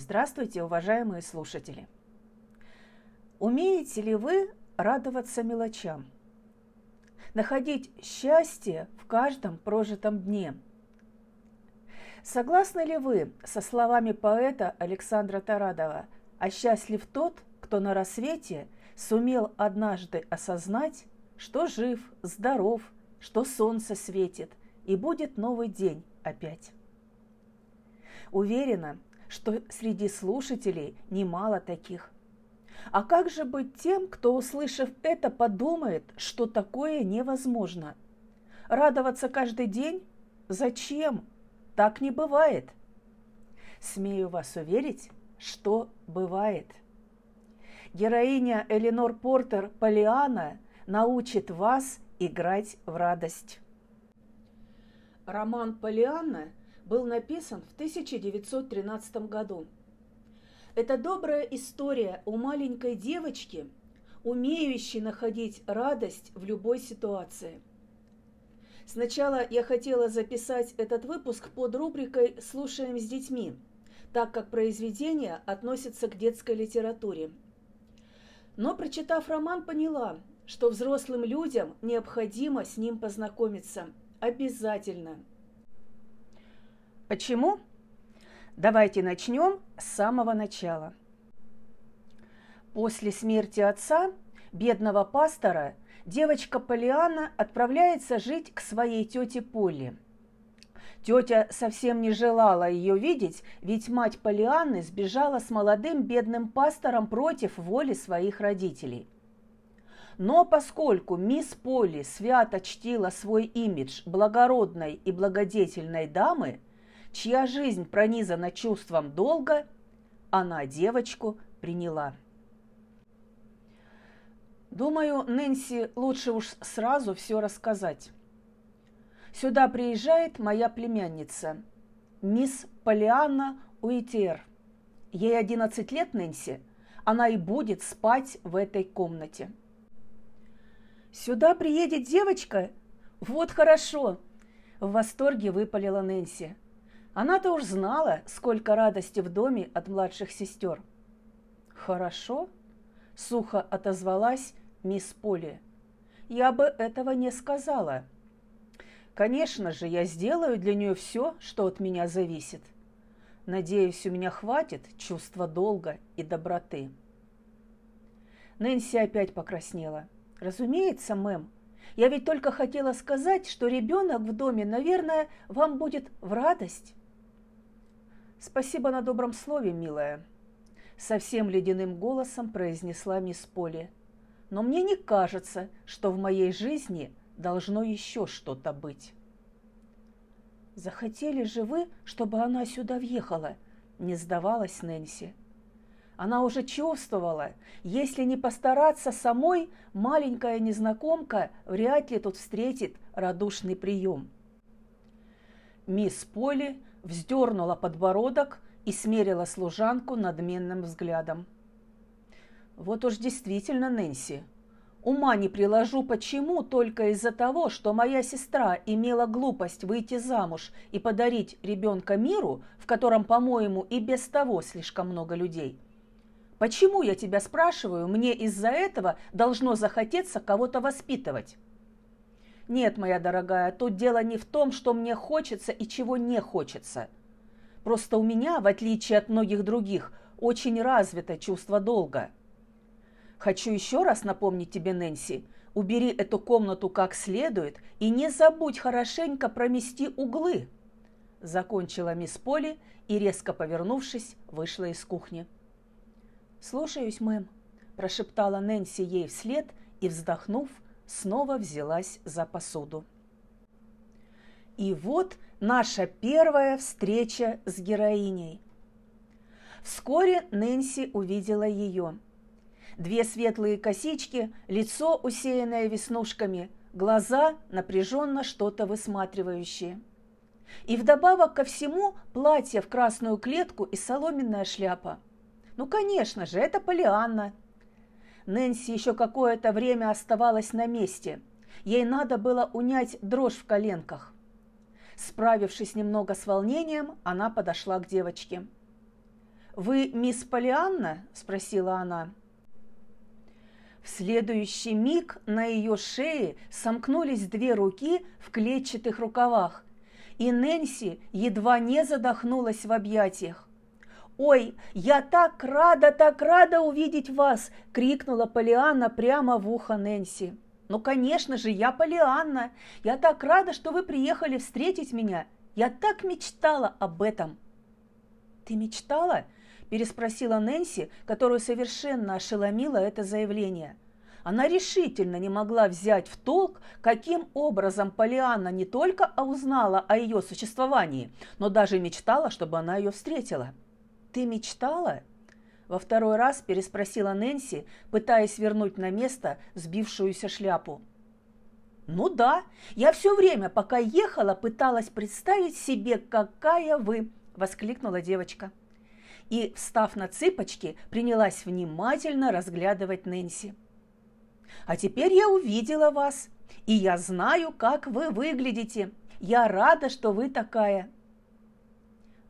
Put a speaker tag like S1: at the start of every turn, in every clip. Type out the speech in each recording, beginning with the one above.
S1: Здравствуйте, уважаемые слушатели! Умеете ли вы радоваться мелочам? Находить счастье в каждом прожитом дне? Согласны ли вы со словами поэта Александра Тарадова «А счастлив тот, кто на рассвете сумел однажды осознать, что жив, здоров, что солнце светит, и будет новый день опять?» Уверена, что среди слушателей немало таких. А как же быть тем, кто, услышав это, подумает, что такое невозможно? Радоваться каждый день? Зачем? Так не бывает. Смею вас уверить, что бывает. Героиня Эленор Портер Полиана научит вас играть в радость. Роман Полианна был написан в 1913 году. Это добрая история о маленькой девочке, умеющей находить радость в любой ситуации. Сначала я хотела записать этот выпуск под рубрикой «Слушаем с детьми», так как произведение относится к детской литературе. Но, прочитав роман, поняла, что взрослым людям необходимо с ним познакомиться. Обязательно – Почему? Давайте начнем с самого начала. После смерти отца, бедного пастора, девочка Полиана отправляется жить к своей тете Полли. Тетя совсем не желала ее видеть, ведь мать Полианны сбежала с молодым бедным пастором против воли своих родителей. Но поскольку мисс Полли свято чтила свой имидж благородной и благодетельной дамы – чья жизнь пронизана чувством долга, она девочку приняла. Думаю, Нэнси лучше уж сразу все рассказать. Сюда приезжает моя племянница, мисс Полианна Уитер. Ей 11 лет, Нэнси, она и будет спать в этой комнате. «Сюда приедет девочка? Вот хорошо!» В восторге выпалила Нэнси. Она-то уж знала, сколько радости в доме от младших сестер. «Хорошо», – сухо отозвалась мисс Поли. «Я бы этого не сказала. Конечно же, я сделаю для нее все, что от меня зависит. Надеюсь, у меня хватит чувства долга и доброты». Нэнси опять покраснела. «Разумеется, мэм. Я ведь только хотела сказать, что ребенок в доме, наверное, вам будет в радость». «Спасибо на добром слове, милая», – совсем ледяным голосом произнесла мисс Поли. «Но мне не кажется, что в моей жизни должно еще что-то быть». «Захотели же вы, чтобы она сюда въехала?» – не сдавалась Нэнси. Она уже чувствовала, если не постараться самой, маленькая незнакомка вряд ли тут встретит радушный прием. Мисс Поли вздернула подбородок и смерила служанку надменным взглядом. «Вот уж действительно, Нэнси, ума не приложу, почему только из-за того, что моя сестра имела глупость выйти замуж и подарить ребенка миру, в котором, по-моему, и без того слишком много людей. Почему, я тебя спрашиваю, мне из-за этого должно захотеться кого-то воспитывать?» Нет, моя дорогая, тут дело не в том, что мне хочется и чего не хочется. Просто у меня, в отличие от многих других, очень развито чувство долга. Хочу еще раз напомнить тебе, Нэнси, убери эту комнату как следует и не забудь хорошенько промести углы. Закончила мисс Поли и, резко повернувшись, вышла из кухни. «Слушаюсь, мэм», – прошептала Нэнси ей вслед и, вздохнув, снова взялась за посуду. И вот наша первая встреча с героиней. Вскоре Нэнси увидела ее. Две светлые косички, лицо, усеянное веснушками, глаза, напряженно что-то высматривающие. И вдобавок ко всему платье в красную клетку и соломенная шляпа. Ну, конечно же, это Полианна, Нэнси еще какое-то время оставалась на месте. Ей надо было унять дрожь в коленках. Справившись немного с волнением, она подошла к девочке. вы мисс Полианна?» – спросила она. В следующий миг на ее шее сомкнулись две руки в клетчатых рукавах, и Нэнси едва не задохнулась в объятиях. «Ой, я так рада, так рада увидеть вас!» – крикнула Полианна прямо в ухо Нэнси. «Ну, конечно же, я Полианна! Я так рада, что вы приехали встретить меня! Я так мечтала об этом!» «Ты мечтала?» – переспросила Нэнси, которую совершенно ошеломило это заявление. Она решительно не могла взять в толк, каким образом Полианна не только узнала о ее существовании, но даже мечтала, чтобы она ее встретила. «Ты мечтала?» Во второй раз переспросила Нэнси, пытаясь вернуть на место сбившуюся шляпу. «Ну да, я все время, пока ехала, пыталась представить себе, какая вы!» – воскликнула девочка. И, встав на цыпочки, принялась внимательно разглядывать Нэнси. «А теперь я увидела вас, и я знаю, как вы выглядите. Я рада, что вы такая!»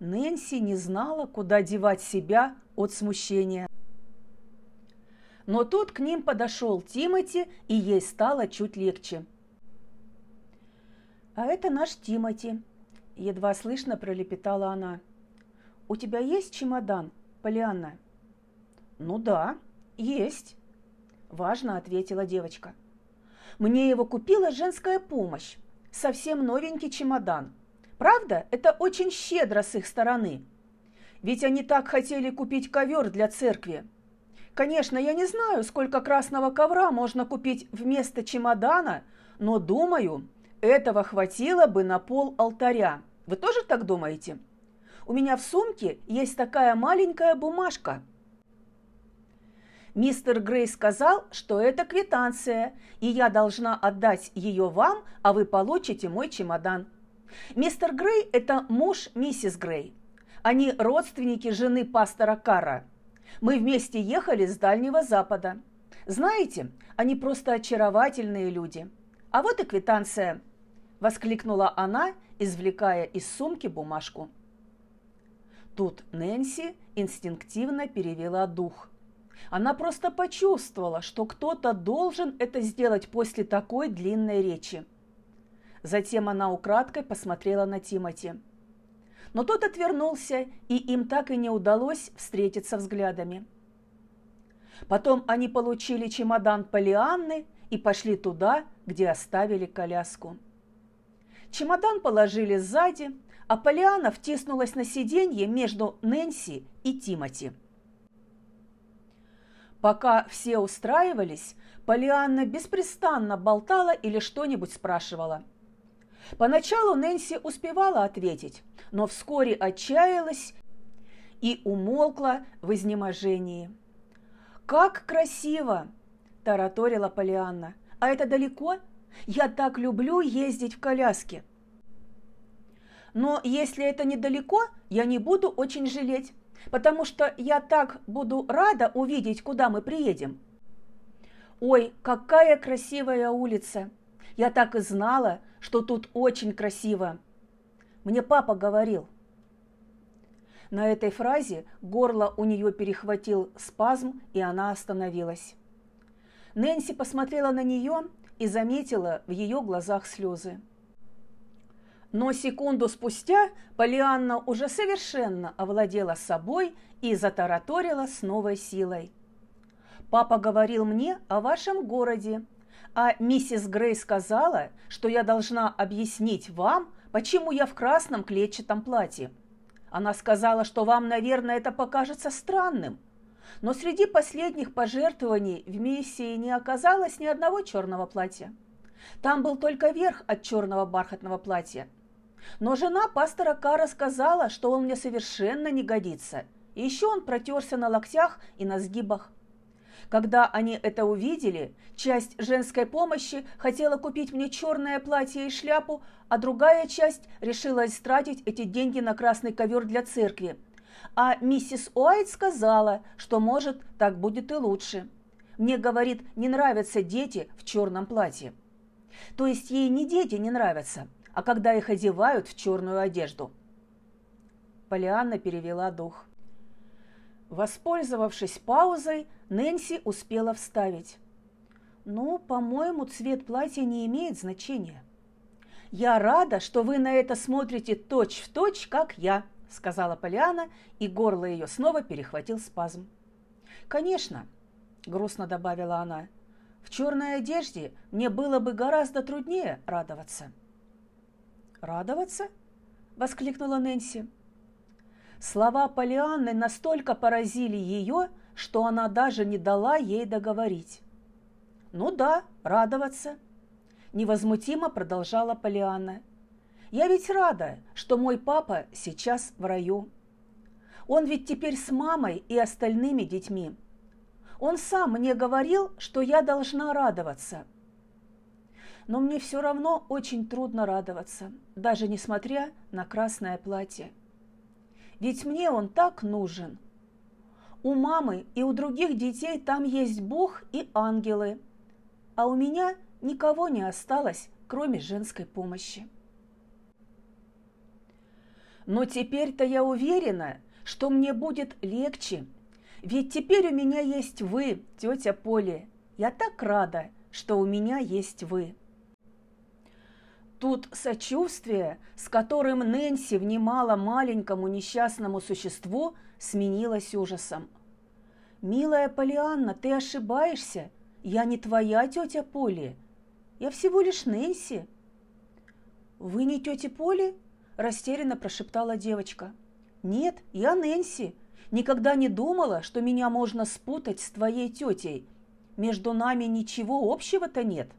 S1: Нэнси не знала, куда девать себя от смущения. Но тут к ним подошел Тимати, и ей стало чуть легче. «А это наш Тимати», – едва слышно пролепетала она. «У тебя есть чемодан, Полианна?» «Ну да, есть», – важно ответила девочка. «Мне его купила женская помощь. Совсем новенький чемодан. Правда, это очень щедро с их стороны. Ведь они так хотели купить ковер для церкви. Конечно, я не знаю, сколько красного ковра можно купить вместо чемодана, но думаю, этого хватило бы на пол алтаря. Вы тоже так думаете? У меня в сумке есть такая маленькая бумажка. Мистер Грей сказал, что это квитанция, и я должна отдать ее вам, а вы получите мой чемодан. Мистер Грей – это муж миссис Грей. Они родственники жены пастора Кара. Мы вместе ехали с Дальнего Запада. Знаете, они просто очаровательные люди. А вот и квитанция –– воскликнула она, извлекая из сумки бумажку. Тут Нэнси инстинктивно перевела дух. Она просто почувствовала, что кто-то должен это сделать после такой длинной речи. Затем она украдкой посмотрела на Тимати. Но тот отвернулся, и им так и не удалось встретиться взглядами. Потом они получили чемодан Полианны и пошли туда, где оставили коляску. Чемодан положили сзади, а Полиана втиснулась на сиденье между Нэнси и Тимати. Пока все устраивались, Полианна беспрестанно болтала или что-нибудь спрашивала. Поначалу Нэнси успевала ответить, но вскоре отчаялась и умолкла в изнеможении. «Как красиво!» – тараторила Полианна. «А это далеко?» Я так люблю ездить в коляске. Но если это недалеко, я не буду очень жалеть, потому что я так буду рада увидеть, куда мы приедем. Ой, какая красивая улица! Я так и знала, что тут очень красиво. Мне папа говорил. На этой фразе горло у нее перехватил спазм, и она остановилась. Нэнси посмотрела на нее и заметила в ее глазах слезы. Но секунду спустя Полианна уже совершенно овладела собой и затараторила с новой силой. «Папа говорил мне о вашем городе, а миссис Грей сказала, что я должна объяснить вам, почему я в красном клетчатом платье. Она сказала, что вам, наверное, это покажется странным – но среди последних пожертвований в миссии не оказалось ни одного черного платья. Там был только верх от черного бархатного платья. Но жена пастора Кара сказала, что он мне совершенно не годится. И еще он протерся на локтях и на сгибах. Когда они это увидели, часть женской помощи хотела купить мне черное платье и шляпу, а другая часть решила истратить эти деньги на красный ковер для церкви – а миссис Уайт сказала, что, может, так будет и лучше. Мне, говорит, не нравятся дети в черном платье. То есть ей не дети не нравятся, а когда их одевают в черную одежду. Полианна перевела дух. Воспользовавшись паузой, Нэнси успела вставить. «Ну, по-моему, цвет платья не имеет значения». «Я рада, что вы на это смотрите точь-в-точь, точь, как я», – сказала Полиана, и горло ее снова перехватил спазм. «Конечно», – грустно добавила она, – «в черной одежде мне было бы гораздо труднее радоваться». «Радоваться?» – воскликнула Нэнси. Слова Полианны настолько поразили ее, что она даже не дала ей договорить. «Ну да, радоваться», – невозмутимо продолжала Полианна. «Я ведь рада, что мой папа сейчас в раю. Он ведь теперь с мамой и остальными детьми. Он сам мне говорил, что я должна радоваться. Но мне все равно очень трудно радоваться, даже несмотря на красное платье. Ведь мне он так нужен. У мамы и у других детей там есть Бог и ангелы, а у меня никого не осталось, кроме женской помощи. Но теперь-то я уверена, что мне будет легче, ведь теперь у меня есть вы, тетя Поли. Я так рада, что у меня есть вы. Тут сочувствие, с которым Нэнси внимала маленькому несчастному существу, сменилось ужасом. «Милая Полианна, ты ошибаешься. Я не твоя тетя Поли. Я всего лишь Нэнси». «Вы не тетя Поли?» – растерянно прошептала девочка. «Нет, я Нэнси. Никогда не думала, что меня можно спутать с твоей тетей. Между нами ничего общего-то нет».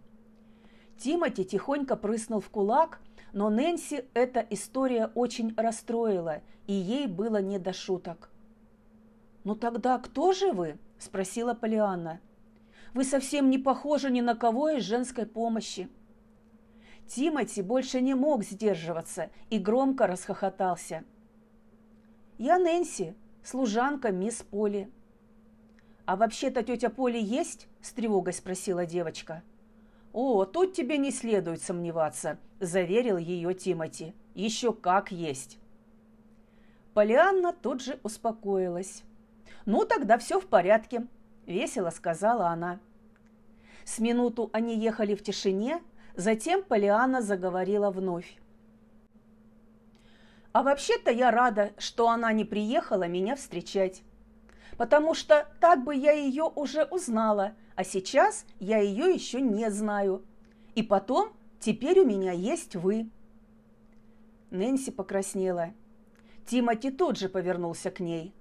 S1: Тимати тихонько прыснул в кулак, но Нэнси эта история очень расстроила, и ей было не до шуток. «Ну тогда кто же вы?» – спросила Полианна. «Вы совсем не похожи ни на кого из женской помощи». Тимати больше не мог сдерживаться и громко расхохотался. «Я Нэнси, служанка мисс Поли». «А вообще-то тетя Поли есть?» – с тревогой спросила девочка. «О, тут тебе не следует сомневаться», – заверил ее Тимати. «Еще как есть». Полианна тут же успокоилась. «Ну, тогда все в порядке», – весело сказала она. С минуту они ехали в тишине, затем Полианна заговорила вновь. «А вообще-то я рада, что она не приехала меня встречать, потому что так бы я ее уже узнала, а сейчас я ее еще не знаю. И потом, теперь у меня есть вы». Нэнси покраснела. Тимати тут же повернулся к ней.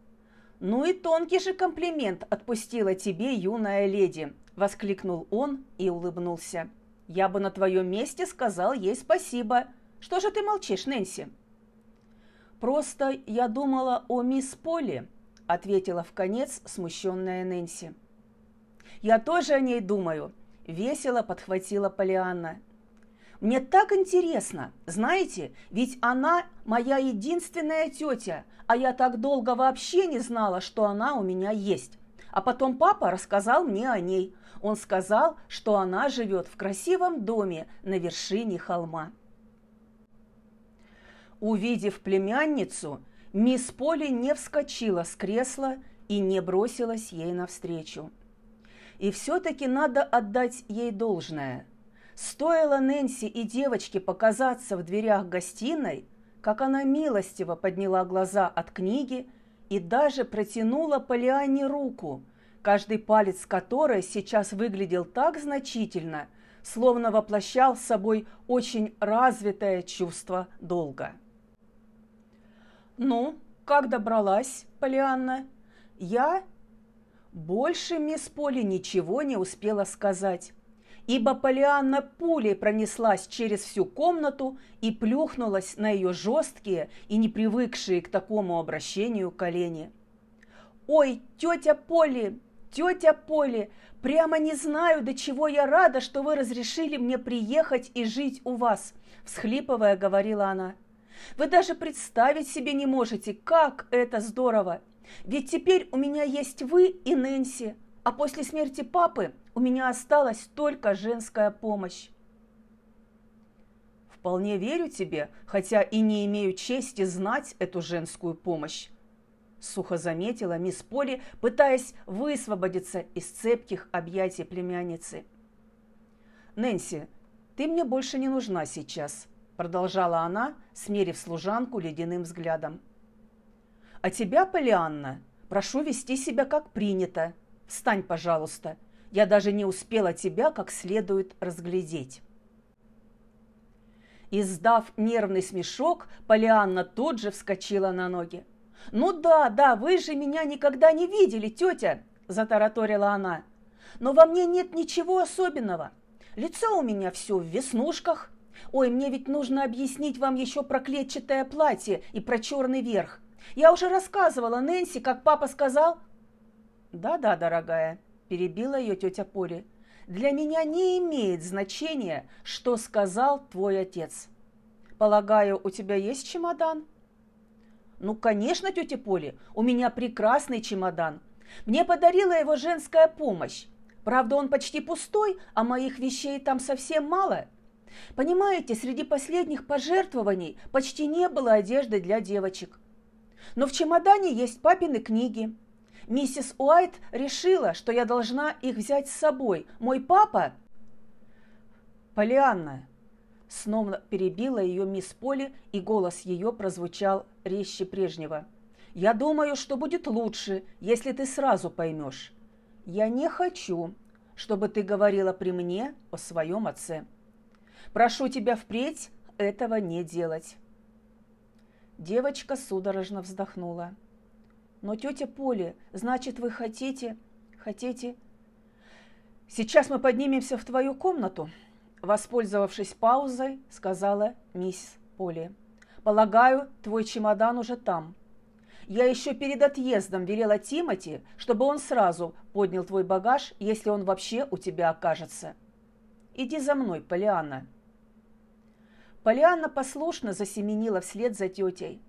S1: «Ну и тонкий же комплимент отпустила тебе, юная леди!» – воскликнул он и улыбнулся. «Я бы на твоем месте сказал ей спасибо. Что же ты молчишь, Нэнси?» «Просто я думала о мисс Полли», – ответила в конец смущенная Нэнси. «Я тоже о ней думаю», – весело подхватила Полианна. «Мне так интересно, знаете, ведь она моя единственная тетя, а я так долго вообще не знала, что она у меня есть. А потом папа рассказал мне о ней. Он сказал, что она живет в красивом доме на вершине холма». Увидев племянницу, мисс Поли не вскочила с кресла и не бросилась ей навстречу. И все-таки надо отдать ей должное. Стоило Нэнси и девочке показаться в дверях гостиной, как она милостиво подняла глаза от книги и даже протянула Полиане руку, каждый палец которой сейчас выглядел так значительно, словно воплощал с собой очень развитое чувство долга. «Ну, как добралась, Полианна?» «Я больше мисс Поли ничего не успела сказать, ибо Полианна пулей пронеслась через всю комнату и плюхнулась на ее жесткие и не привыкшие к такому обращению колени. «Ой, тетя Поли, тетя Поли, прямо не знаю, до чего я рада, что вы разрешили мне приехать и жить у вас», – всхлипывая, говорила она. «Вы даже представить себе не можете, как это здорово! Ведь теперь у меня есть вы и Нэнси, а после смерти папы у меня осталась только женская помощь. Вполне верю тебе, хотя и не имею чести знать эту женскую помощь. – сухо заметила мисс Поли, пытаясь высвободиться из цепких объятий племянницы. «Нэнси, ты мне больше не нужна сейчас», – продолжала она, смерив служанку ледяным взглядом. «А тебя, Полианна, прошу вести себя как принято. Встань, пожалуйста. Я даже не успела тебя как следует разглядеть». Издав нервный смешок, Полианна тут же вскочила на ноги. «Ну да, да, вы же меня никогда не видели, тетя!» – затараторила она. «Но во мне нет ничего особенного. Лицо у меня все в веснушках. Ой, мне ведь нужно объяснить вам еще про клетчатое платье и про черный верх. Я уже рассказывала Нэнси, как папа сказал...» «Да-да, дорогая», – перебила ее тетя Поли. «Для меня не имеет значения, что сказал твой отец. Полагаю, у тебя есть чемодан?» Ну, конечно, тетя Поли, у меня прекрасный чемодан. Мне подарила его женская помощь. Правда, он почти пустой, а моих вещей там совсем мало. Понимаете, среди последних пожертвований почти не было одежды для девочек. Но в чемодане есть папины книги. Миссис Уайт решила, что я должна их взять с собой. Мой папа... Полианна, Снова перебила ее мисс Поли, и голос ее прозвучал резче прежнего. «Я думаю, что будет лучше, если ты сразу поймешь. Я не хочу, чтобы ты говорила при мне о своем отце. Прошу тебя впредь этого не делать». Девочка судорожно вздохнула. «Но, тетя Поли, значит, вы хотите... хотите...» «Сейчас мы поднимемся в твою комнату», Воспользовавшись паузой, сказала мисс Поли. «Полагаю, твой чемодан уже там. Я еще перед отъездом велела Тимати, чтобы он сразу поднял твой багаж, если он вообще у тебя окажется. Иди за мной, Полианна». Полианна послушно засеменила вслед за тетей.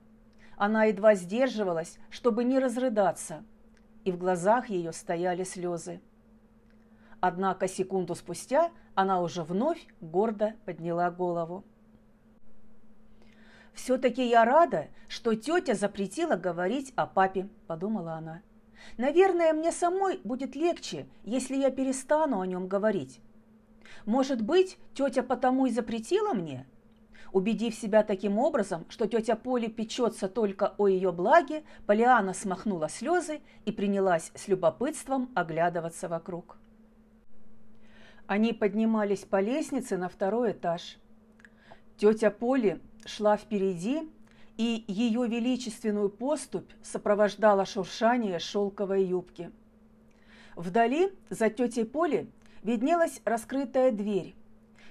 S1: Она едва сдерживалась, чтобы не разрыдаться, и в глазах ее стояли слезы. Однако секунду спустя она уже вновь гордо подняла голову. «Все-таки я рада, что тетя запретила говорить о папе», – подумала она. «Наверное, мне самой будет легче, если я перестану о нем говорить. Может быть, тетя потому и запретила мне?» Убедив себя таким образом, что тетя Поли печется только о ее благе, Полиана смахнула слезы и принялась с любопытством оглядываться вокруг. Они поднимались по лестнице на второй этаж. Тетя Поли шла впереди, и ее величественную поступь сопровождала шуршание шелковой юбки. Вдали, за тетей Поли, виднелась раскрытая дверь,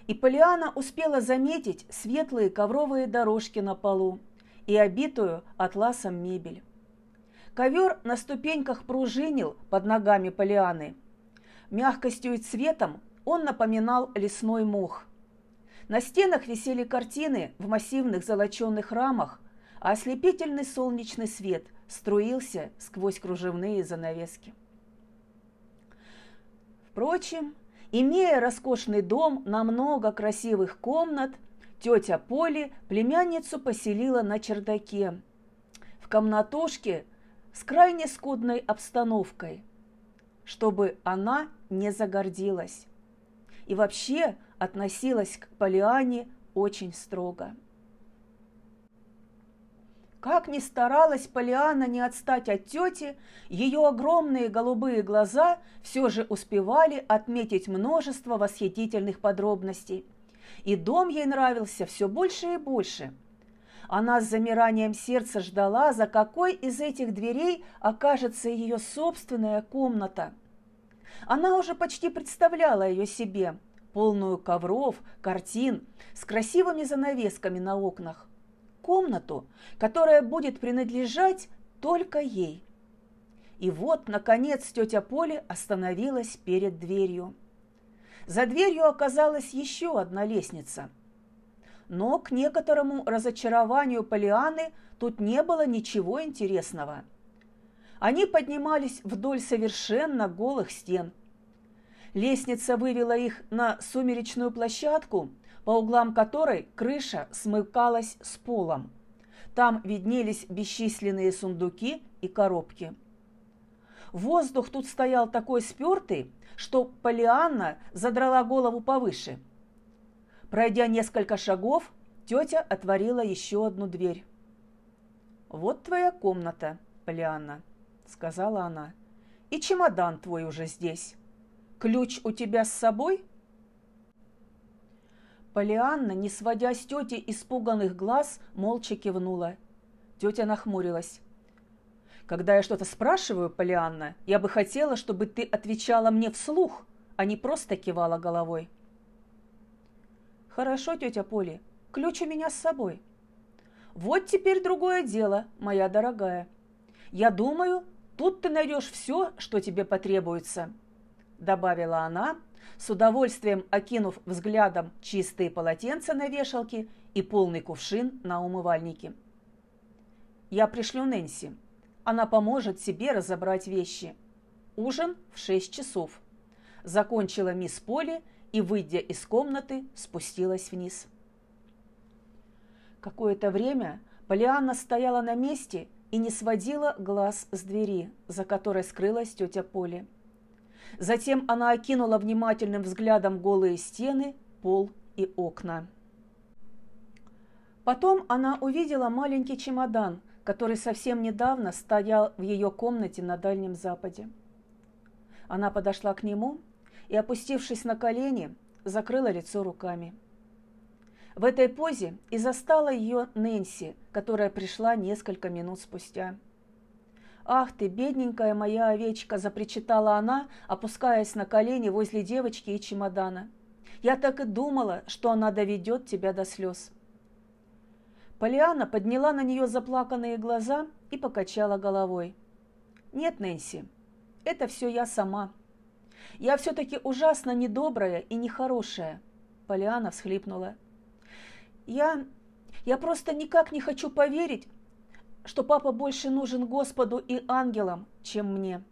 S1: и Полиана успела заметить светлые ковровые дорожки на полу и обитую атласом мебель. Ковер на ступеньках пружинил под ногами Полианы. Мягкостью и цветом он напоминал лесной мох. На стенах висели картины в массивных золоченных рамах, а ослепительный солнечный свет струился сквозь кружевные занавески. Впрочем, имея роскошный дом на много красивых комнат, тетя Поли племянницу поселила на чердаке, в комнатушке с крайне скудной обстановкой, чтобы она не загордилась и вообще относилась к Полиане очень строго. Как ни старалась Полиана не отстать от тети, ее огромные голубые глаза все же успевали отметить множество восхитительных подробностей. И дом ей нравился все больше и больше. Она с замиранием сердца ждала, за какой из этих дверей окажется ее собственная комната – она уже почти представляла ее себе, полную ковров, картин, с красивыми занавесками на окнах. Комнату, которая будет принадлежать только ей. И вот, наконец, тетя Поля остановилась перед дверью. За дверью оказалась еще одна лестница. Но к некоторому разочарованию Полианы тут не было ничего интересного – они поднимались вдоль совершенно голых стен. Лестница вывела их на сумеречную площадку, по углам которой крыша смыкалась с полом. Там виднелись бесчисленные сундуки и коробки. Воздух тут стоял такой спертый, что Полианна задрала голову повыше. Пройдя несколько шагов, тетя отворила еще одну дверь. «Вот твоя комната, Полианна», — сказала она. «И чемодан твой уже здесь. Ключ у тебя с собой?» Полианна, не сводя с тети испуганных глаз, молча кивнула. Тетя нахмурилась. Когда я что-то спрашиваю, Полианна, я бы хотела, чтобы ты отвечала мне вслух, а не просто кивала головой. Хорошо, тетя Поли, ключ у меня с собой. Вот теперь другое дело, моя дорогая. Я думаю, тут ты найдешь все, что тебе потребуется, добавила она, с удовольствием окинув взглядом чистые полотенца на вешалке и полный кувшин на умывальнике. Я пришлю Нэнси. Она поможет себе разобрать вещи. Ужин в шесть часов. Закончила мисс Поли и, выйдя из комнаты, спустилась вниз. Какое-то время Полианна стояла на месте и не сводила глаз с двери, за которой скрылась тетя Поли. Затем она окинула внимательным взглядом голые стены, пол и окна. Потом она увидела маленький чемодан, который совсем недавно стоял в ее комнате на Дальнем Западе. Она подошла к нему и, опустившись на колени, закрыла лицо руками. В этой позе и застала ее Нэнси, которая пришла несколько минут спустя. «Ах ты, бедненькая моя овечка!» – запричитала она, опускаясь на колени возле девочки и чемодана. «Я так и думала, что она доведет тебя до слез». Полиана подняла на нее заплаканные глаза и покачала головой. «Нет, Нэнси, это все я сама. Я все-таки ужасно недобрая и нехорошая», – Полиана всхлипнула. «Я... я просто никак не хочу поверить, что папа больше нужен Господу и ангелам, чем мне».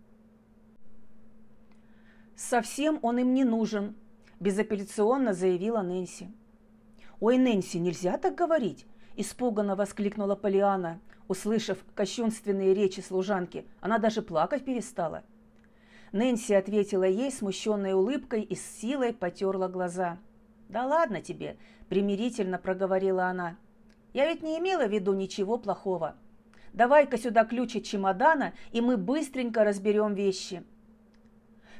S1: «Совсем он им не нужен», – безапелляционно заявила Нэнси. «Ой, Нэнси, нельзя так говорить испуганно воскликнула Полиана, услышав кощунственные речи служанки. Она даже плакать перестала. Нэнси ответила ей смущенной улыбкой и с силой потерла глаза. «Да ладно тебе», – примирительно проговорила она. «Я ведь не имела в виду ничего плохого. Давай-ка сюда ключ от чемодана, и мы быстренько разберем вещи».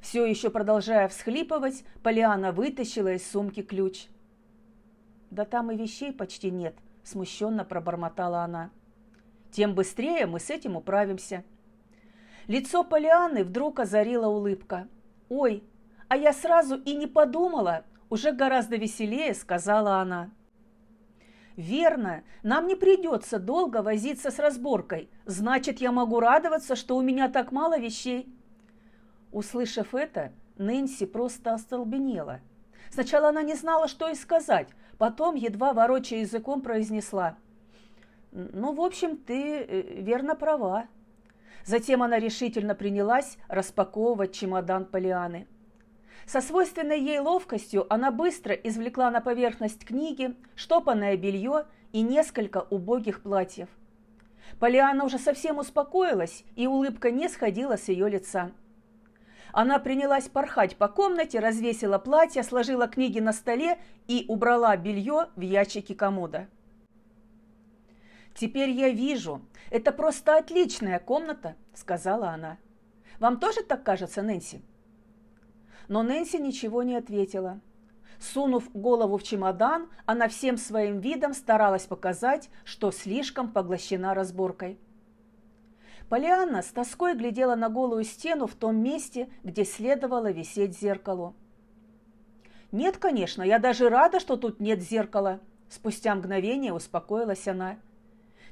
S1: Все еще продолжая всхлипывать, Полиана вытащила из сумки ключ. «Да там и вещей почти нет», смущенно пробормотала она. Тем быстрее мы с этим управимся. Лицо Полианы вдруг озарила улыбка. «Ой, а я сразу и не подумала!» Уже гораздо веселее сказала она. «Верно, нам не придется долго возиться с разборкой. Значит, я могу радоваться, что у меня так мало вещей». Услышав это, Нэнси просто остолбенела. Сначала она не знала, что и сказать, Потом, едва ворочая языком, произнесла. «Ну, в общем, ты э, верно права». Затем она решительно принялась распаковывать чемодан Полианы. Со свойственной ей ловкостью она быстро извлекла на поверхность книги, штопанное белье и несколько убогих платьев. Полиана уже совсем успокоилась, и улыбка не сходила с ее лица. Она принялась порхать по комнате, развесила платье, сложила книги на столе и убрала белье в ящики комода. «Теперь я вижу, это просто отличная комната», – сказала она. «Вам тоже так кажется, Нэнси?» Но Нэнси ничего не ответила. Сунув голову в чемодан, она всем своим видом старалась показать, что слишком поглощена разборкой. Полианна с тоской глядела на голую стену в том месте, где следовало висеть зеркалу. «Нет, конечно, я даже рада, что тут нет зеркала», – спустя мгновение успокоилась она.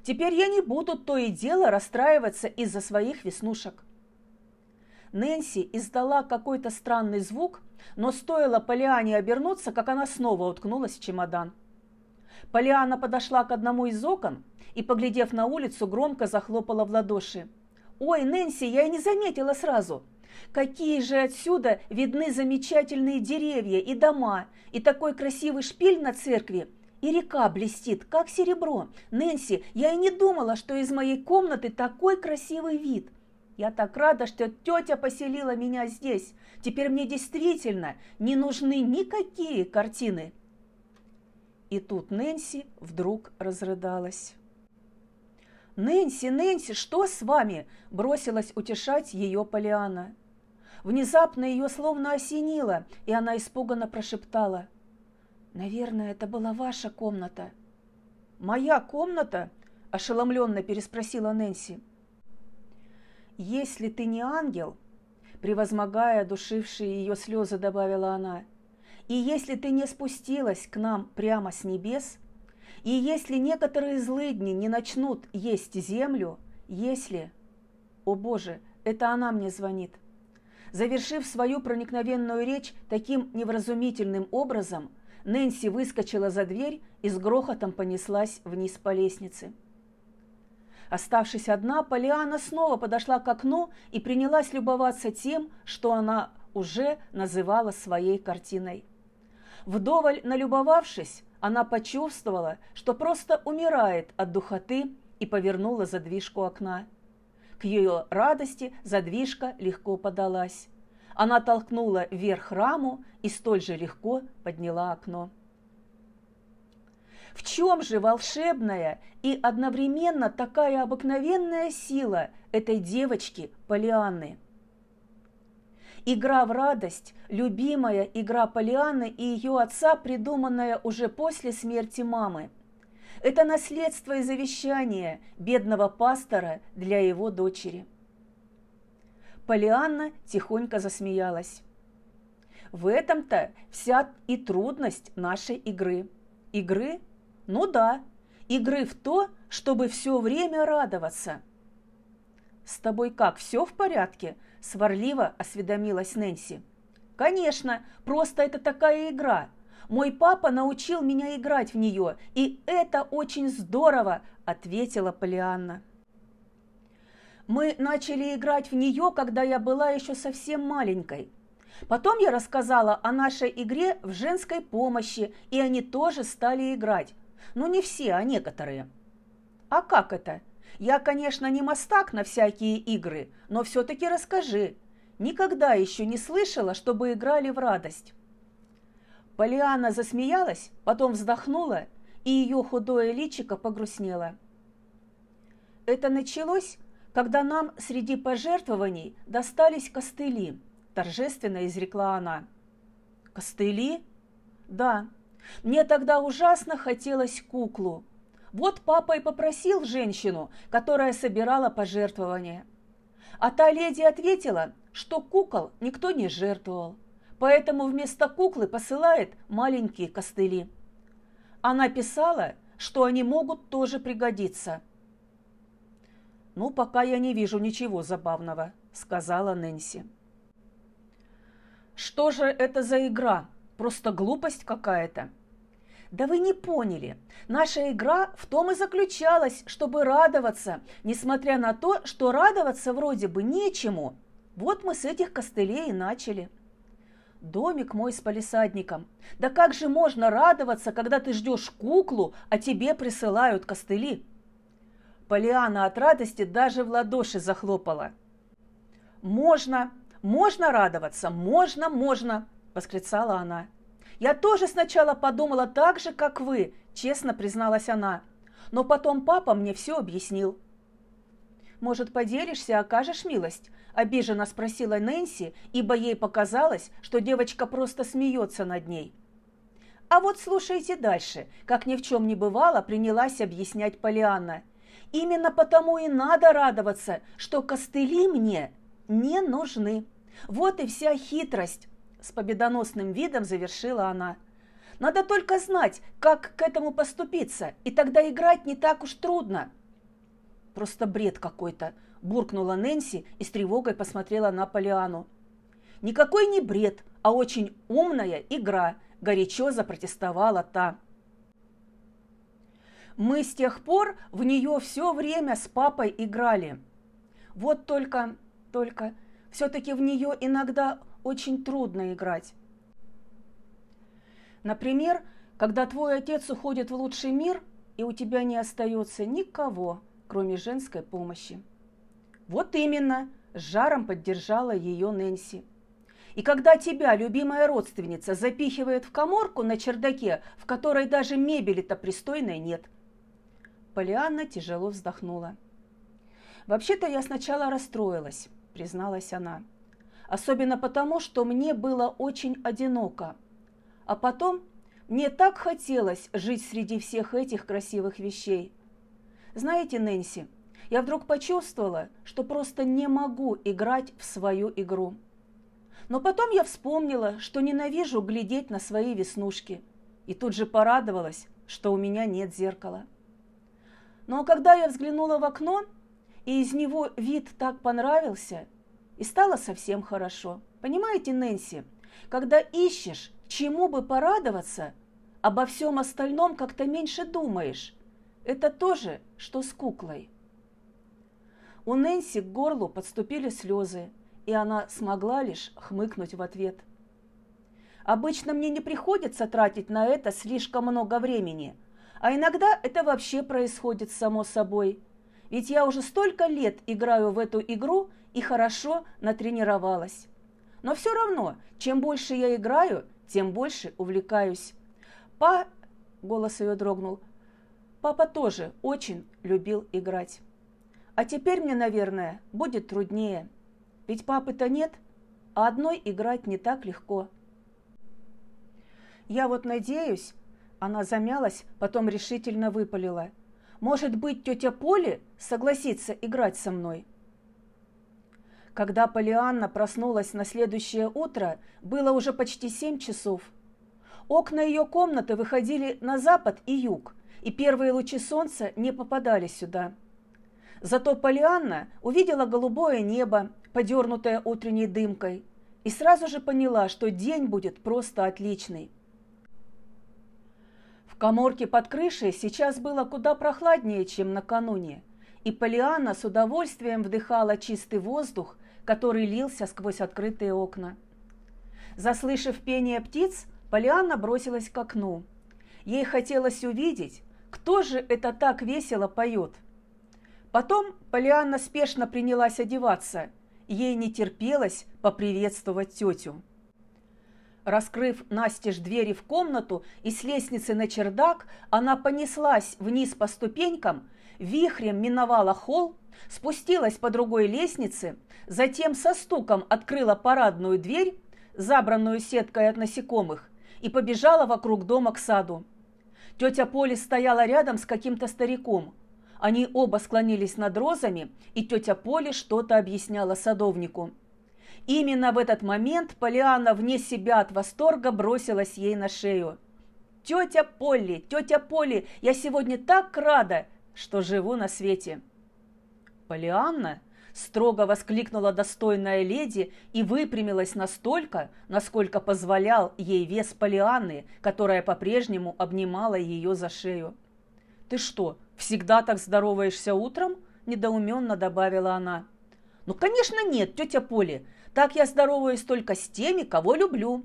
S1: «Теперь я не буду то и дело расстраиваться из-за своих веснушек». Нэнси издала какой-то странный звук, но стоило Полиане обернуться, как она снова уткнулась в чемодан. Полиана подошла к одному из окон и, поглядев на улицу, громко захлопала в ладоши. «Ой, Нэнси, я и не заметила сразу! Какие же отсюда видны замечательные деревья и дома, и такой красивый шпиль на церкви, И река блестит, как серебро. Нэнси, я и не думала, что из моей комнаты такой красивый вид. Я так рада, что тетя поселила меня здесь. Теперь мне действительно не нужны никакие картины. И тут Нэнси вдруг разрыдалась. «Нэнси, Нэнси, что с вами?» – бросилась утешать ее Полиана. Внезапно ее словно осенило, и она испуганно прошептала. «Наверное, это была ваша комната». «Моя комната?» – ошеломленно переспросила Нэнси. «Если ты не ангел», – превозмогая душившие ее слезы, добавила она, – «и если ты не спустилась к нам прямо с небес, и если некоторые злыдни не начнут есть землю, если... О боже, это она мне звонит. Завершив свою проникновенную речь таким невразумительным образом, Нэнси выскочила за дверь и с грохотом понеслась вниз по лестнице. Оставшись одна, Полиана снова подошла к окну и принялась любоваться тем, что она уже называла своей картиной. Вдоволь налюбовавшись, она почувствовала, что просто умирает от духоты и повернула задвижку окна. К ее радости задвижка легко подалась. Она толкнула вверх раму и столь же легко подняла окно. В чем же волшебная и одновременно такая обыкновенная сила этой девочки Полианны? Игра в радость, любимая игра Полианы и ее отца, придуманная уже после смерти мамы. Это наследство и завещание бедного пастора для его дочери. Полианна тихонько засмеялась. В этом-то вся и трудность нашей игры. Игры? Ну да, игры в то, чтобы все время радоваться. С тобой как, все в порядке? сварливо осведомилась Нэнси. «Конечно, просто это такая игра. Мой папа научил меня играть в нее, и это очень здорово», – ответила Полианна. «Мы начали играть в нее, когда я была еще совсем маленькой. Потом я рассказала о нашей игре в женской помощи, и они тоже стали играть. Но не все, а некоторые». «А как это?» Я, конечно, не мастак на всякие игры, но все-таки расскажи. Никогда еще не слышала, чтобы играли в радость». Полиана засмеялась, потом вздохнула, и ее худое личико погрустнело. «Это началось, когда нам среди пожертвований достались костыли», – торжественно изрекла она. «Костыли?» «Да. Мне тогда ужасно хотелось куклу, вот папа и попросил женщину, которая собирала пожертвования. А та леди ответила, что кукол никто не жертвовал, поэтому вместо куклы посылает маленькие костыли. Она писала, что они могут тоже пригодиться. «Ну, пока я не вижу ничего забавного», – сказала Нэнси. «Что же это за игра? Просто глупость какая-то», да вы не поняли. Наша игра в том и заключалась, чтобы радоваться, несмотря на то, что радоваться вроде бы нечему. Вот мы с этих костылей и начали. Домик мой с палисадником. Да как же можно радоваться, когда ты ждешь куклу, а тебе присылают костыли? Полиана от радости даже в ладоши захлопала. «Можно, можно радоваться, можно, можно!» – восклицала она. Я тоже сначала подумала так же, как вы, честно призналась она. Но потом папа мне все объяснил. Может, поделишься, окажешь милость? Обиженно спросила Нэнси, ибо ей показалось, что девочка просто смеется над ней. А вот слушайте дальше, как ни в чем не бывало, принялась объяснять Полианна. Именно потому и надо радоваться, что костыли мне не нужны. Вот и вся хитрость с победоносным видом завершила она. Надо только знать, как к этому поступиться, и тогда играть не так уж трудно. Просто бред какой-то, буркнула Нэнси и с тревогой посмотрела на Полиану. Никакой не бред, а очень умная игра, горячо запротестовала та. Мы с тех пор в нее все время с папой играли. Вот только, только, все-таки в нее иногда очень трудно играть. Например, когда твой отец уходит в лучший мир, и у тебя не остается никого, кроме женской помощи. Вот именно, с жаром поддержала ее Нэнси. И когда тебя, любимая родственница, запихивает в коморку на чердаке, в которой даже мебели-то пристойной нет. Полианна тяжело вздохнула. «Вообще-то я сначала расстроилась», – призналась она. «Особенно потому, что мне было очень одиноко. А потом мне так хотелось жить среди всех этих красивых вещей. Знаете, Нэнси, я вдруг почувствовала, что просто не могу играть в свою игру. Но потом я вспомнила, что ненавижу глядеть на свои веснушки, и тут же порадовалась, что у меня нет зеркала. Но когда я взглянула в окно, и из него вид так понравился, и стало совсем хорошо. Понимаете, Нэнси, когда ищешь Чему бы порадоваться, обо всем остальном как-то меньше думаешь. Это тоже, что с куклой. У Нэнси к горлу подступили слезы, и она смогла лишь хмыкнуть в ответ. Обычно мне не приходится тратить на это слишком много времени, а иногда это вообще происходит само собой. Ведь я уже столько лет играю в эту игру и хорошо натренировалась. Но все равно, чем больше я играю, тем больше увлекаюсь. Па... Голос ее дрогнул. Папа тоже очень любил играть. А теперь мне, наверное, будет труднее. Ведь папы-то нет, а одной играть не так легко. Я вот надеюсь, она замялась, потом решительно выпалила. Может быть, тетя Поли согласится играть со мной? Когда Полианна проснулась на следующее утро, было уже почти семь часов. Окна ее комнаты выходили на запад и юг, и первые лучи солнца не попадали сюда. Зато Полианна увидела голубое небо, подернутое утренней дымкой, и сразу же поняла, что день будет просто отличный. В коморке под крышей сейчас было куда прохладнее, чем накануне, и Полианна с удовольствием вдыхала чистый воздух, который лился сквозь открытые окна. Заслышав пение птиц, Полианна бросилась к окну. Ей хотелось увидеть, кто же это так весело поет. Потом Полианна спешно принялась одеваться. Ей не терпелось поприветствовать тетю. Раскрыв настежь двери в комнату и с лестницы на чердак, она понеслась вниз по ступенькам, вихрем миновала холл, спустилась по другой лестнице, затем со стуком открыла парадную дверь, забранную сеткой от насекомых, и побежала вокруг дома к саду. Тетя Поли стояла рядом с каким-то стариком. Они оба склонились над розами, и тетя Поли что-то объясняла садовнику. Именно в этот момент Полиана вне себя от восторга бросилась ей на шею. «Тетя Полли, тетя Полли, я сегодня так рада, что живу на свете!» «Полианна?» – строго воскликнула достойная леди и выпрямилась настолько, насколько позволял ей вес Полианны, которая по-прежнему обнимала ее за шею. «Ты что, всегда так здороваешься утром?» – недоуменно добавила она. «Ну, конечно, нет, тетя Поли. Так я здороваюсь только с теми, кого люблю».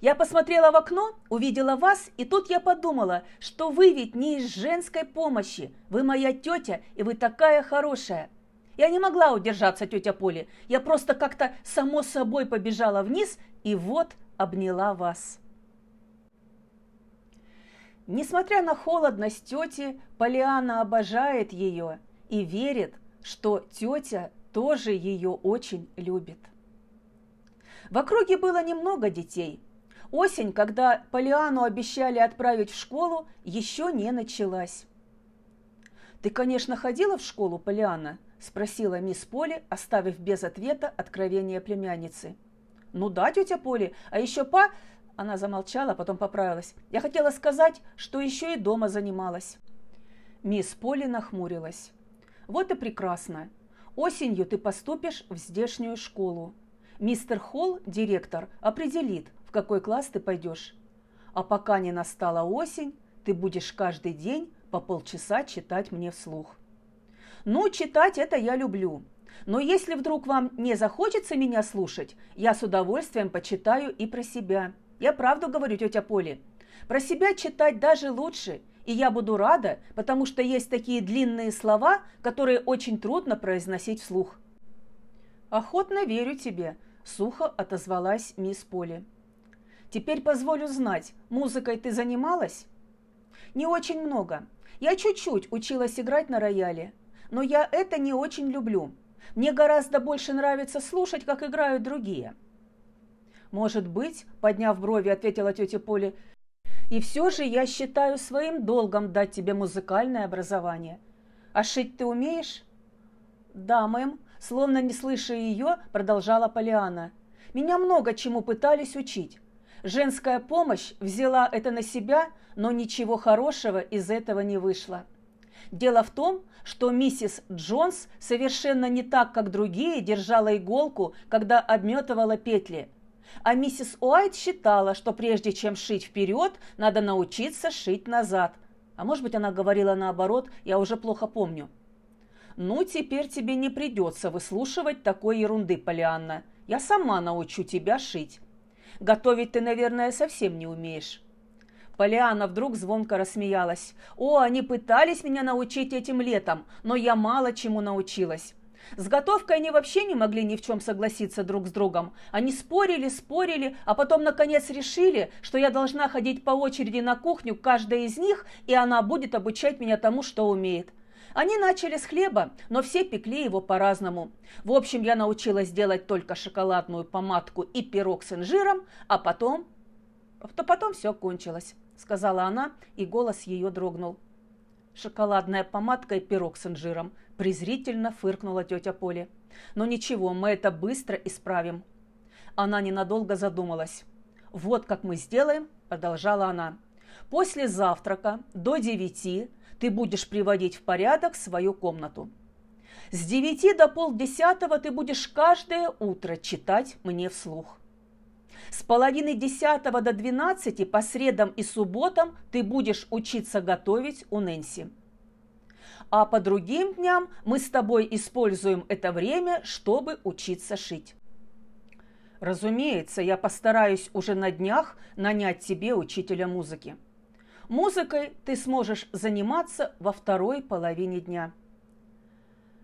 S1: Я посмотрела в окно, увидела вас, и тут я подумала, что вы ведь не из женской помощи. Вы моя тетя, и вы такая хорошая. Я не могла удержаться, тетя Поли. Я просто как-то само собой побежала вниз и вот обняла вас. Несмотря на холодность тети, Полиана обожает ее и верит, что тетя тоже ее очень любит. В округе было немного детей. Осень, когда Полиану обещали отправить в школу, еще не началась. «Ты, конечно, ходила в школу, Полиана?» – спросила мисс Поли, оставив без ответа откровение племянницы. «Ну да, тетя Поли, а еще па...» Она замолчала, потом поправилась. «Я хотела сказать, что еще и дома занималась». Мисс Поли нахмурилась. «Вот и прекрасно. Осенью ты поступишь в здешнюю школу. Мистер Холл, директор, определит, какой класс ты пойдешь. А пока не настала осень, ты будешь каждый день по полчаса читать мне вслух». Ну, читать это я люблю. Но если вдруг вам не захочется меня слушать, я с удовольствием почитаю и про себя. Я правду говорю, тетя Поли. Про себя читать даже лучше, и я буду рада, потому что есть такие длинные слова, которые очень трудно произносить вслух». «Охотно верю тебе», – сухо отозвалась мисс Поли. «Теперь позволю знать, музыкой ты занималась?» «Не очень много. Я чуть-чуть училась играть на рояле, но я это не очень люблю. Мне гораздо больше нравится слушать, как играют другие». «Может быть», – подняв брови, ответила тетя Поли, «и все же я считаю своим долгом дать тебе музыкальное образование. А шить ты умеешь?» «Да, мэм», – словно не слыша ее, продолжала Полиана. «Меня много чему пытались учить. Женская помощь взяла это на себя, но ничего хорошего из этого не вышло. Дело в том, что миссис Джонс совершенно не так, как другие, держала иголку, когда обметывала петли. А миссис Уайт считала, что прежде чем шить вперед, надо научиться шить назад. А может быть, она говорила наоборот, я уже плохо помню. «Ну, теперь тебе не придется выслушивать такой ерунды, Полианна. Я сама научу тебя шить. Готовить ты, наверное, совсем не умеешь». Полиана вдруг звонко рассмеялась. «О, они пытались меня научить этим летом, но я мало чему научилась. С готовкой они вообще не могли ни в чем согласиться друг с другом. Они спорили, спорили, а потом наконец решили, что я должна ходить по очереди на кухню каждая из них, и она будет обучать меня тому, что умеет. Они начали с хлеба, но все пекли его по-разному. В общем, я научилась делать только шоколадную помадку и пирог с инжиром, а потом... То потом все кончилось. – сказала она, и голос ее дрогнул. «Шоколадная помадка и пирог с инжиром», – презрительно фыркнула тетя Поля. «Но ничего, мы это быстро исправим». Она ненадолго задумалась. «Вот как мы сделаем», – продолжала она. «После завтрака до девяти ты будешь приводить в порядок свою комнату. С девяти до полдесятого ты будешь каждое утро читать мне вслух. С половины десятого до двенадцати по средам и субботам ты будешь учиться готовить у Нэнси. А по другим дням мы с тобой используем это время, чтобы учиться шить. Разумеется, я постараюсь уже на днях нанять тебе учителя музыки. Музыкой ты сможешь заниматься во второй половине дня.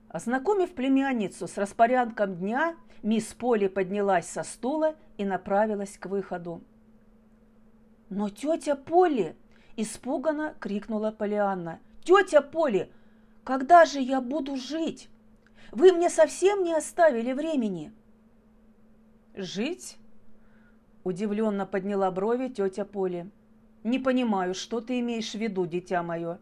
S1: Ознакомив племянницу с распорядком дня, мисс Поли поднялась со стула и направилась к выходу. «Но тетя Поли!» – испуганно крикнула Полианна. «Тетя Поли, когда же я буду жить? Вы мне совсем не оставили времени!» «Жить?» – удивленно подняла брови тетя Поли. «Не понимаю, что ты имеешь в виду, дитя мое.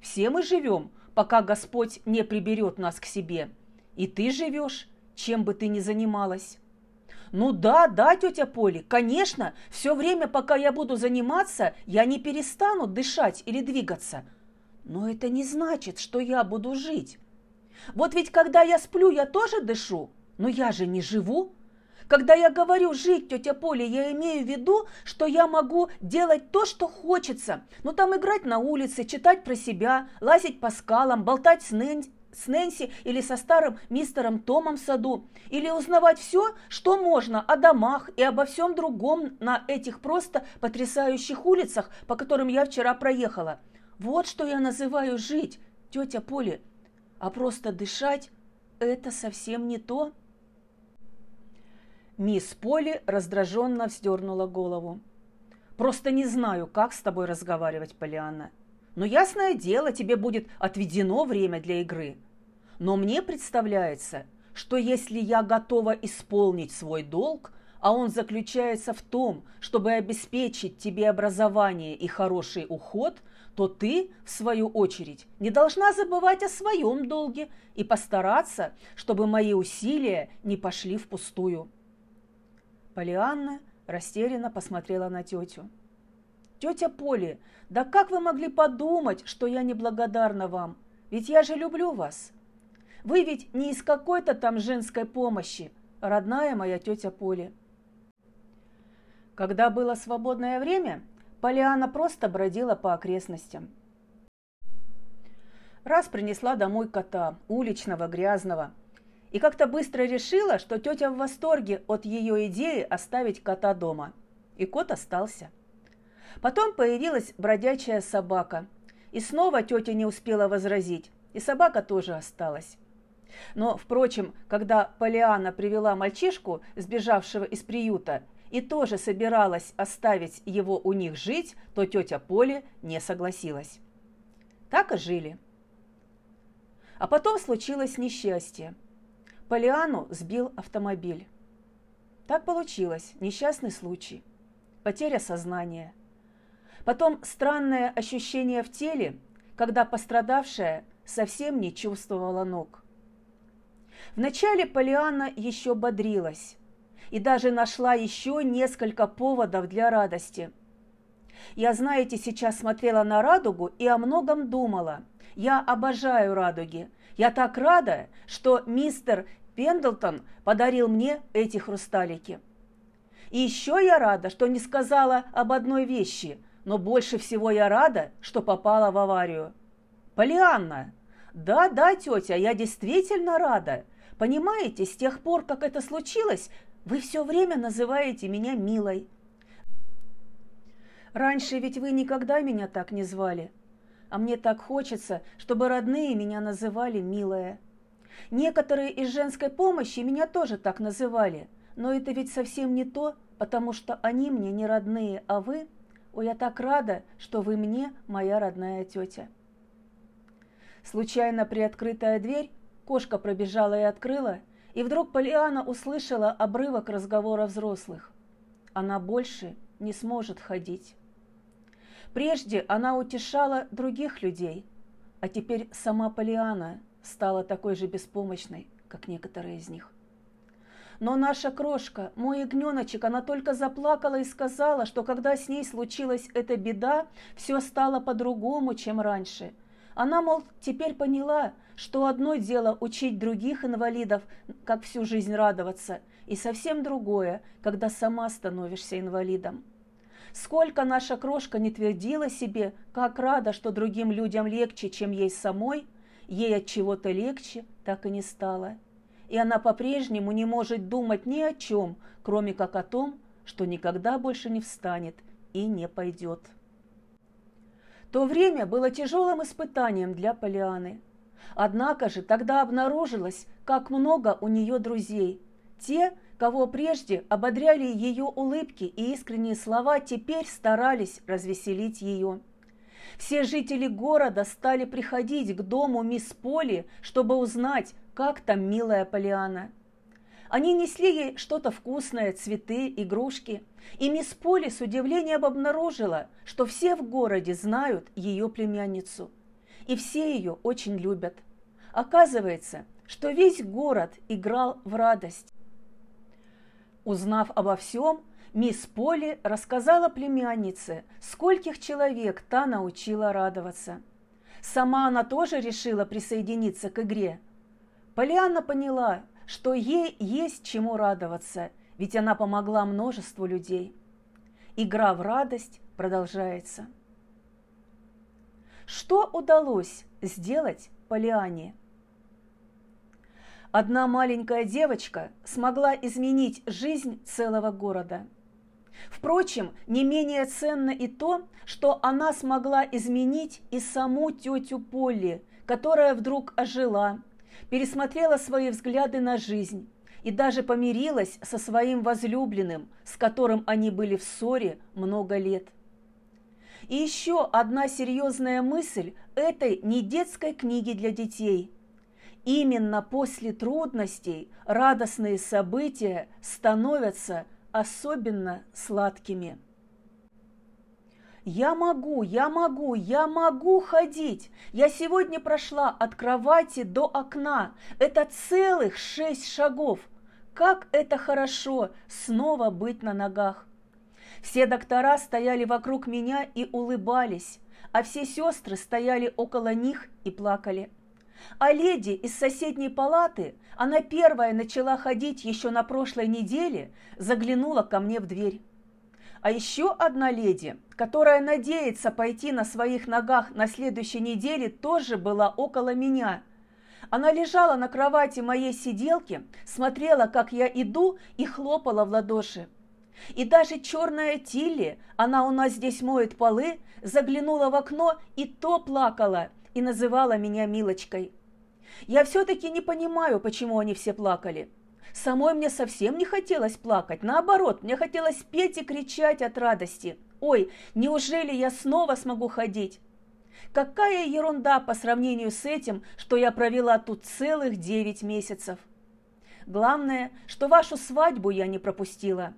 S1: Все мы живем, пока Господь не приберет нас к себе. И ты живешь, чем бы ты ни занималась. Ну да, да, тетя Поли, конечно, все время, пока я буду заниматься, я не перестану дышать или двигаться. Но это не значит, что я буду жить. Вот ведь когда я сплю, я тоже дышу, но я же не живу. Когда я говорю «жить, тетя Поля», я имею в виду, что я могу делать то, что хочется. Ну, там играть на улице, читать про себя, лазить по скалам, болтать с, Нэн... с Нэнси или со старым мистером Томом в саду. Или узнавать все, что можно о домах и обо всем другом на этих просто потрясающих улицах, по которым я вчера проехала. Вот что я называю жить, тетя Поля. А просто дышать – это совсем не то. Мисс Поли раздраженно вздернула голову. «Просто не знаю, как с тобой разговаривать, Полианна. Но ясное дело, тебе будет отведено время для игры. Но мне представляется, что если я готова исполнить свой долг, а он заключается в том, чтобы обеспечить тебе образование и хороший уход, то ты, в свою очередь, не должна забывать о своем долге и постараться, чтобы мои усилия не пошли впустую. Полианна растерянно посмотрела на тетю. «Тетя Поли, да как вы могли подумать, что я неблагодарна вам? Ведь я же люблю вас. Вы ведь не из какой-то там женской помощи, родная моя тетя Поли». Когда было свободное время, Полиана просто бродила по окрестностям. Раз принесла домой кота, уличного, грязного – и как-то быстро решила, что тетя в восторге от ее идеи оставить кота дома. И кот остался. Потом появилась бродячая собака. И снова тетя не успела возразить, и собака тоже осталась. Но, впрочем, когда Полиана привела мальчишку, сбежавшего из приюта, и тоже собиралась оставить его у них жить, то тетя Поли не согласилась. Так и жили. А потом случилось несчастье. Полиану сбил автомобиль. Так получилось, несчастный случай. Потеря сознания. Потом странное ощущение в теле, когда пострадавшая совсем не чувствовала ног. Вначале Полианна еще бодрилась и даже нашла еще несколько поводов для радости. Я, знаете, сейчас смотрела на радугу и о многом думала. Я обожаю радуги. Я так рада, что мистер Пендлтон подарил мне эти хрусталики. И еще я рада, что не сказала об одной вещи, но больше всего я рада, что попала в аварию. Полианна, да, да, тетя, я действительно рада. Понимаете, с тех пор, как это случилось, вы все время называете меня милой. Раньше ведь вы никогда меня так не звали. А мне так хочется, чтобы родные меня называли милая. Некоторые из женской помощи меня тоже так называли, но это ведь совсем не то, потому что они мне не родные, а вы... Ой, я так рада, что вы мне моя родная тетя. Случайно приоткрытая дверь, кошка пробежала и открыла, и вдруг Полиана услышала обрывок разговора взрослых. Она больше не сможет ходить. Прежде она утешала других людей, а теперь сама Полиана стала такой же беспомощной, как некоторые из них. Но наша крошка, мой ягненочек, она только заплакала и сказала, что когда с ней случилась эта беда, все стало по-другому, чем раньше. Она, мол, теперь поняла, что одно дело учить других инвалидов, как всю жизнь радоваться, и совсем другое, когда сама становишься инвалидом. Сколько наша крошка не твердила себе, как рада, что другим людям легче, чем ей самой, ей от чего-то легче так и не стало и она по-прежнему не может думать ни о чем, кроме как о том, что никогда больше не встанет и не пойдет. То время было тяжелым испытанием для Полианы. Однако же тогда обнаружилось, как много у нее друзей. Те, кого прежде ободряли ее улыбки и искренние слова, теперь старались развеселить ее. Все жители города стали приходить к дому мисс Поли, чтобы узнать, как там милая Полиана. Они несли ей что-то вкусное, цветы, игрушки, и мисс Поли с удивлением обнаружила, что все в городе знают ее племянницу, и все ее очень любят. Оказывается, что весь город играл в радость. Узнав обо всем, мисс Поли рассказала племяннице, скольких человек та научила радоваться. Сама она тоже решила присоединиться к игре – Полианна поняла, что ей есть чему радоваться, ведь она помогла множеству людей. Игра в радость продолжается. Что удалось сделать Полиане? Одна маленькая девочка смогла изменить жизнь целого города. Впрочем, не менее ценно и то, что она смогла изменить и саму тетю Полли, которая вдруг ожила, пересмотрела свои взгляды на жизнь и даже помирилась со своим возлюбленным, с которым они были в ссоре много лет. И еще одна серьезная мысль этой не детской книги для детей. Именно после трудностей радостные события становятся особенно сладкими. Я могу, я могу, я могу ходить. Я сегодня прошла от кровати до окна. Это целых шесть шагов. Как это хорошо снова быть на ногах. Все доктора стояли вокруг меня и улыбались, а все сестры стояли около них и плакали. А леди из соседней палаты, она первая начала ходить еще на прошлой неделе, заглянула ко мне в дверь. А еще одна леди, которая надеется пойти на своих ногах на следующей неделе, тоже была около меня. Она лежала на кровати моей сиделки, смотрела, как я иду, и хлопала в ладоши. И даже черная Тилли, она у нас здесь моет полы, заглянула в окно и то плакала и называла меня Милочкой. Я все-таки не понимаю, почему они все плакали. Самой мне совсем не хотелось плакать, наоборот, мне хотелось петь и кричать от радости. Ой, неужели я снова смогу ходить? Какая ерунда по сравнению с этим, что я провела тут целых девять месяцев. Главное, что вашу свадьбу я не пропустила.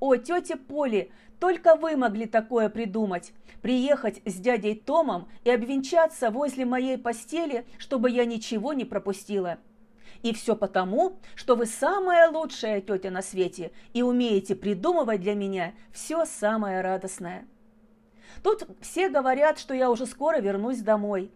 S1: О, тетя Поли, только вы могли такое придумать. Приехать с дядей Томом и обвенчаться возле моей постели, чтобы я ничего не пропустила. И все потому, что вы самая лучшая тетя на свете и умеете придумывать для меня все самое радостное. Тут все говорят, что я уже скоро вернусь домой.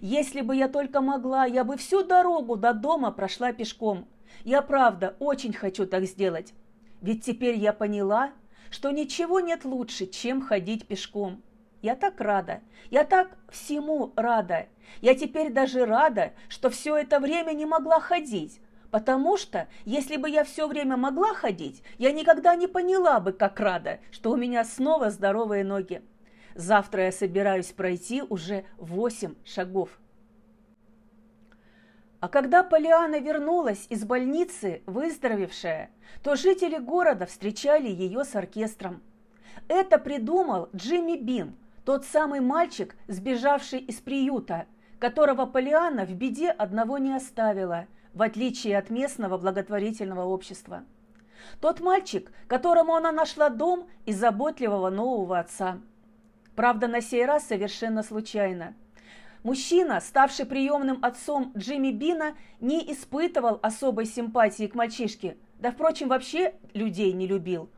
S1: Если бы я только могла, я бы всю дорогу до дома прошла пешком. Я правда очень хочу так сделать. Ведь теперь я поняла, что ничего нет лучше, чем ходить пешком. Я так рада, я так всему рада. Я теперь даже рада, что все это время не могла ходить, потому что, если бы я все время могла ходить, я никогда не поняла бы, как рада, что у меня снова здоровые ноги. Завтра я собираюсь пройти уже восемь шагов. А когда Полиана вернулась из больницы, выздоровевшая, то жители города встречали ее с оркестром. Это придумал Джимми Бин, тот самый мальчик, сбежавший из приюта, которого Полиана в беде одного не оставила, в отличие от местного благотворительного общества. Тот мальчик, которому она нашла дом и заботливого нового отца. Правда, на сей раз совершенно случайно – Мужчина, ставший приемным отцом Джимми Бина, не испытывал особой симпатии к мальчишке, да, впрочем, вообще людей не любил.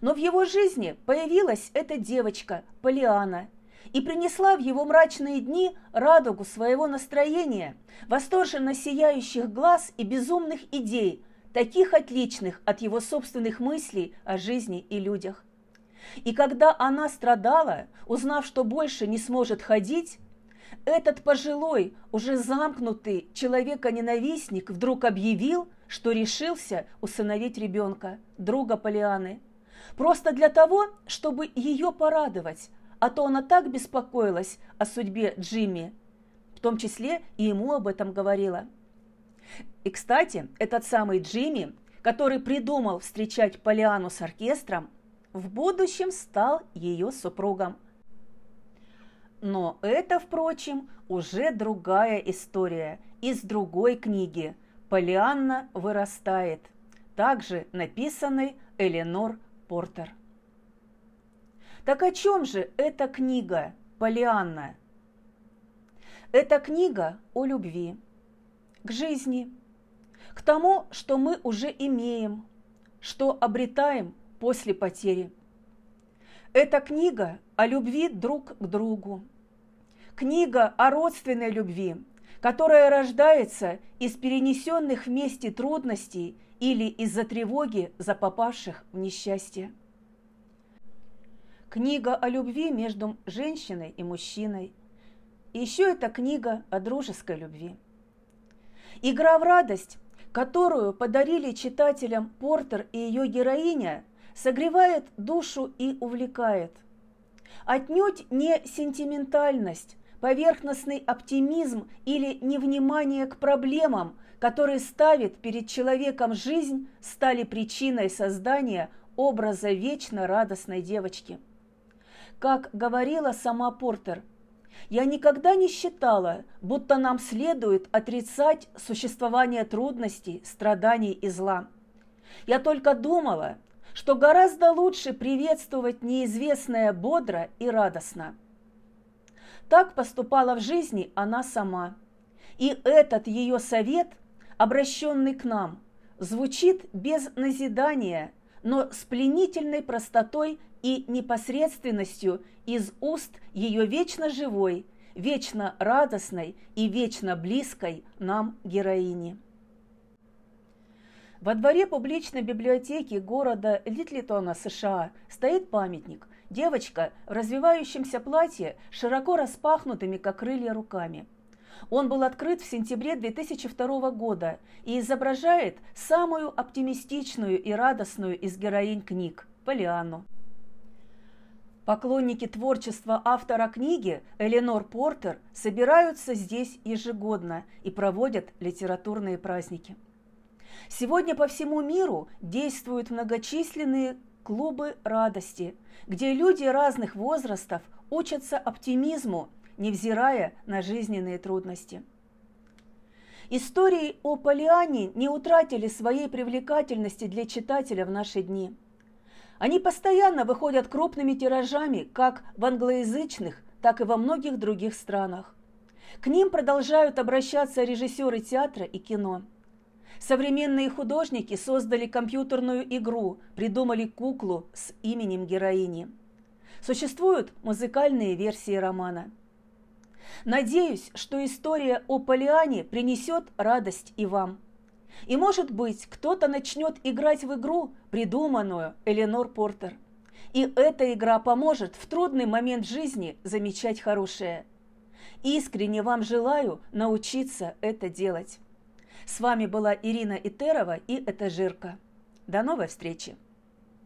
S1: Но в его жизни появилась эта девочка, Полиана, и принесла в его мрачные дни радугу своего настроения, восторженно сияющих глаз и безумных идей, таких отличных от его собственных мыслей о жизни и людях. И когда она страдала, узнав, что больше не сможет ходить, этот пожилой, уже замкнутый человека-ненавистник вдруг объявил, что решился усыновить ребенка, друга Полианы. Просто для того, чтобы ее порадовать, а то она так беспокоилась о судьбе Джимми, в том числе и ему об этом говорила. И, кстати, этот самый Джимми, который придумал встречать Полиану с оркестром, в будущем стал ее супругом – но это, впрочем, уже другая история из другой книги. «Полианна вырастает», также написанной Эленор Портер. Так о чем же эта книга «Полианна»? Это книга о любви, к жизни, к тому, что мы уже имеем, что обретаем после потери – это книга о любви друг к другу. Книга о родственной любви, которая рождается из перенесенных вместе трудностей или из-за тревоги за попавших в несчастье. Книга о любви между женщиной и мужчиной. И еще это книга о дружеской любви. Игра в радость, которую подарили читателям Портер и ее героиня – согревает душу и увлекает. Отнюдь не сентиментальность, поверхностный оптимизм или невнимание к проблемам, которые ставит перед человеком жизнь, стали причиной создания образа вечно радостной девочки. Как говорила сама Портер, я никогда не считала, будто нам следует отрицать существование трудностей, страданий и зла. Я только думала, что гораздо лучше приветствовать неизвестное бодро и радостно. Так поступала в жизни она сама. И этот ее совет, обращенный к нам, звучит без назидания, но с пленительной простотой и непосредственностью из уст ее вечно живой, вечно радостной и вечно близкой нам героини. Во дворе публичной библиотеки города Литлитона, США, стоит памятник. Девочка в развивающемся платье, широко распахнутыми, как крылья, руками. Он был открыт в сентябре 2002 года и изображает самую оптимистичную и радостную из героинь книг – Полианну. Поклонники творчества автора книги Эленор Портер собираются здесь ежегодно и проводят литературные праздники. Сегодня по всему миру действуют многочисленные клубы радости, где люди разных возрастов учатся оптимизму невзирая на жизненные трудности. Истории о Полиане не утратили своей привлекательности для читателя в наши дни. Они постоянно выходят крупными тиражами как в англоязычных, так и во многих других странах. К ним продолжают обращаться режиссеры театра и кино. Современные художники создали компьютерную игру, придумали куклу с именем героини. Существуют музыкальные версии романа – Надеюсь, что история о Полиане принесет радость и вам. И, может быть, кто-то начнет играть в игру, придуманную Эленор Портер. И эта игра поможет в трудный момент жизни замечать хорошее. Искренне вам желаю научиться это делать. С вами была Ирина Итерова и Этажирка. До новой встречи!